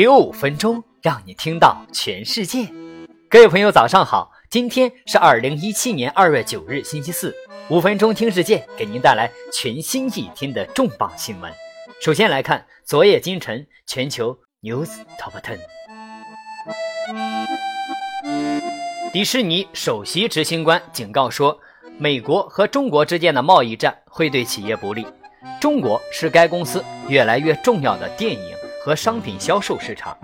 给我五分钟，让你听到全世界。各位朋友，早上好！今天是二零一七年二月九日，星期四。五分钟听世界，给您带来全新一天的重磅新闻。首先来看昨夜今晨全球 news top ten。迪士尼首席执行官警告说，美国和中国之间的贸易战会对企业不利。中国是该公司越来越重要的电影和商品销售市场。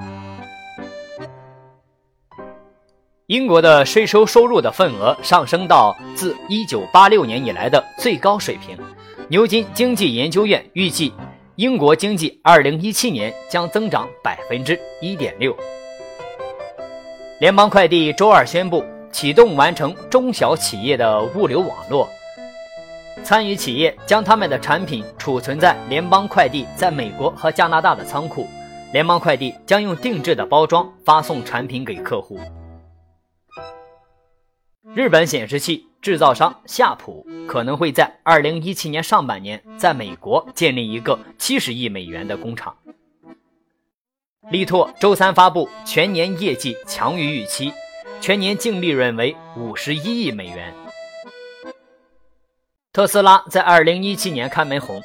英国的税收收入的份额上升到自1986年以来的最高水平。牛津经济研究院预计。英国经济2017年将增长1.6%。联邦快递周二宣布启动完成中小企业的物流网络，参与企业将他们的产品储存在联邦快递在美国和加拿大的仓库，联邦快递将用定制的包装发送产品给客户。日本显示器制造商夏普可能会在二零一七年上半年在美国建立一个七十亿美元的工厂。力拓周三发布全年业绩强于预期，全年净利润为五十一亿美元。特斯拉在二零一七年开门红，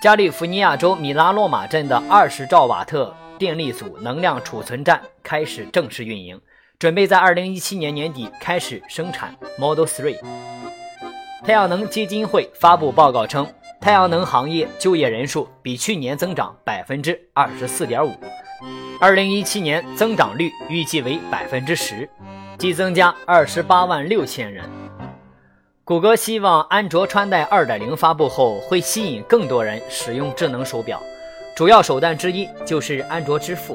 加利福尼亚州米拉诺马镇的二十兆瓦特电力组能量储存站开始正式运营。准备在二零一七年年底开始生产 Model 3。太阳能基金会发布报告称，太阳能行业就业人数比去年增长百分之二十四点五，二零一七年增长率预计为百分之十，即增加二十八万六千人。谷歌希望安卓穿戴二点零发布后会吸引更多人使用智能手表，主要手段之一就是安卓支付。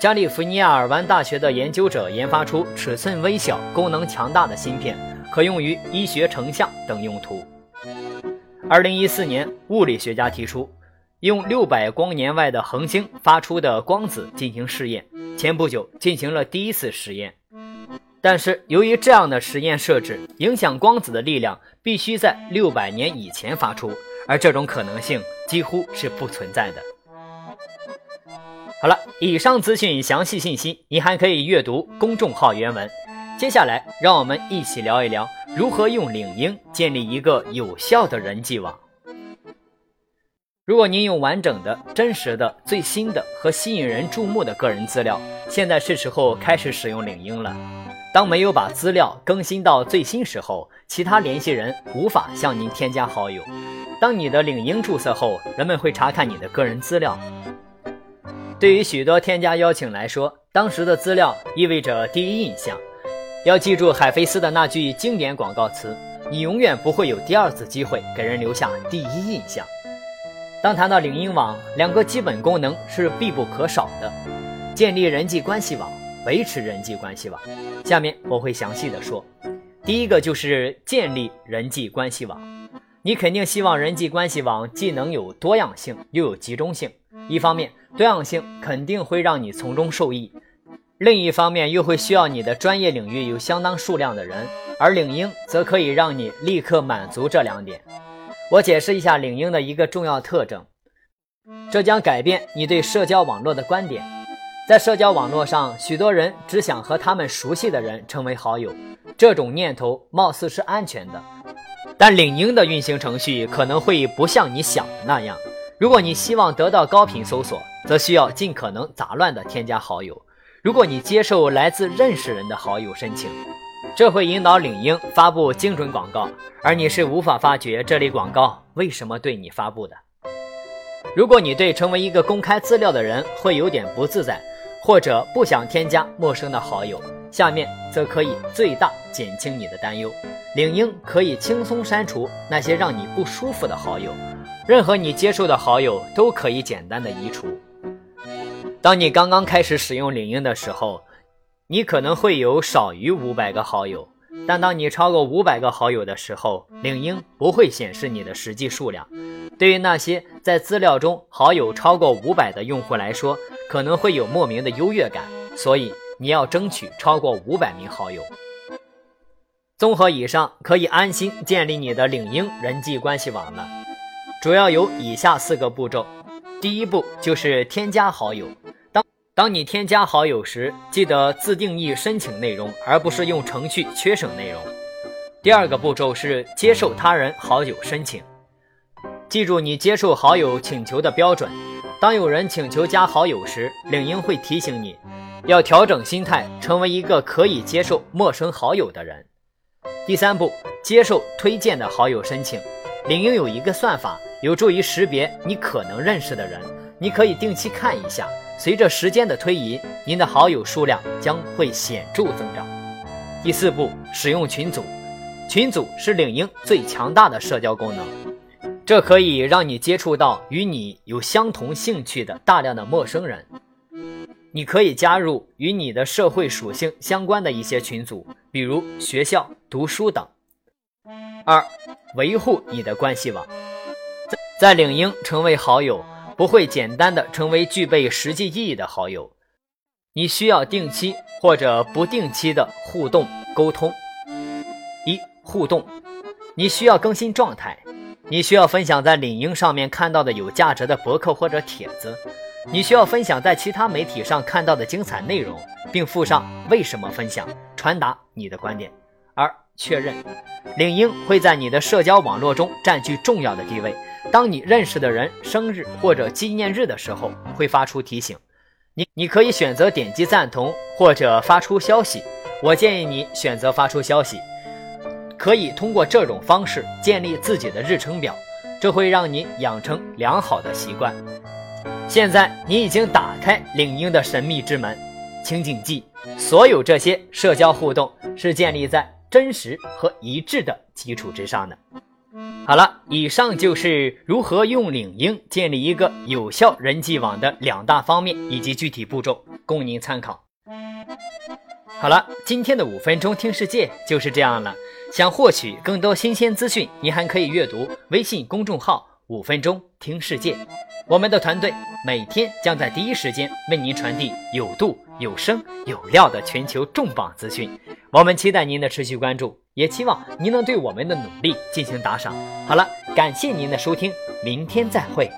加利福尼亚尔湾大学的研究者研发出尺寸微小、功能强大的芯片，可用于医学成像等用途。二零一四年，物理学家提出用六百光年外的恒星发出的光子进行试验，前不久进行了第一次实验。但是，由于这样的实验设置影响光子的力量必须在六百年以前发出，而这种可能性几乎是不存在的。好了，以上资讯详细信息，您还可以阅读公众号原文。接下来，让我们一起聊一聊如何用领英建立一个有效的人际网。如果您有完整的、真实的、最新的和吸引人注目的个人资料，现在是时候开始使用领英了。当没有把资料更新到最新时候，其他联系人无法向您添加好友。当你的领英注册后，人们会查看你的个人资料。对于许多添加邀请来说，当时的资料意味着第一印象。要记住海飞丝的那句经典广告词：“你永远不会有第二次机会给人留下第一印象。”当谈到领英网，两个基本功能是必不可少的：建立人际关系网，维持人际关系网。下面我会详细的说。第一个就是建立人际关系网。你肯定希望人际关系网既能有多样性，又有集中性。一方面，多样性肯定会让你从中受益；另一方面，又会需要你的专业领域有相当数量的人，而领英则可以让你立刻满足这两点。我解释一下领英的一个重要特征，这将改变你对社交网络的观点。在社交网络上，许多人只想和他们熟悉的人成为好友，这种念头貌似是安全的，但领英的运行程序可能会不像你想的那样。如果你希望得到高频搜索，则需要尽可能杂乱地添加好友。如果你接受来自认识人的好友申请，这会引导领英发布精准广告，而你是无法发觉这类广告为什么对你发布的。如果你对成为一个公开资料的人会有点不自在，或者不想添加陌生的好友，下面则可以最大减轻你的担忧。领英可以轻松删除那些让你不舒服的好友。任何你接受的好友都可以简单的移除。当你刚刚开始使用领英的时候，你可能会有少于五百个好友，但当你超过五百个好友的时候，领英不会显示你的实际数量。对于那些在资料中好友超过五百的用户来说，可能会有莫名的优越感，所以你要争取超过五百名好友。综合以上，可以安心建立你的领英人际关系网了。主要有以下四个步骤：第一步就是添加好友。当你添加好友时，记得自定义申请内容，而不是用程序缺省内容。第二个步骤是接受他人好友申请。记住你接受好友请求的标准。当有人请求加好友时，领英会提醒你，要调整心态，成为一个可以接受陌生好友的人。第三步，接受推荐的好友申请。领英有一个算法，有助于识别你可能认识的人，你可以定期看一下。随着时间的推移，您的好友数量将会显著增长。第四步，使用群组。群组是领英最强大的社交功能。这可以让你接触到与你有相同兴趣的大量的陌生人。你可以加入与你的社会属性相关的一些群组，比如学校、读书等。二、维护你的关系网。在领英成为好友，不会简单的成为具备实际意义的好友，你需要定期或者不定期的互动沟通。一、互动，你需要更新状态。你需要分享在领英上面看到的有价值的博客或者帖子，你需要分享在其他媒体上看到的精彩内容，并附上为什么分享，传达你的观点。二确认，领英会在你的社交网络中占据重要的地位。当你认识的人生日或者纪念日的时候，会发出提醒。你你可以选择点击赞同或者发出消息。我建议你选择发出消息。可以通过这种方式建立自己的日程表，这会让你养成良好的习惯。现在你已经打开领英的神秘之门，请谨记，所有这些社交互动是建立在真实和一致的基础之上的。好了，以上就是如何用领英建立一个有效人际网的两大方面以及具体步骤，供您参考。好了，今天的五分钟听世界就是这样了。想获取更多新鲜资讯，您还可以阅读微信公众号“五分钟听世界”。我们的团队每天将在第一时间为您传递有度、有声、有料的全球重磅资讯。我们期待您的持续关注，也期望您能对我们的努力进行打赏。好了，感谢您的收听，明天再会。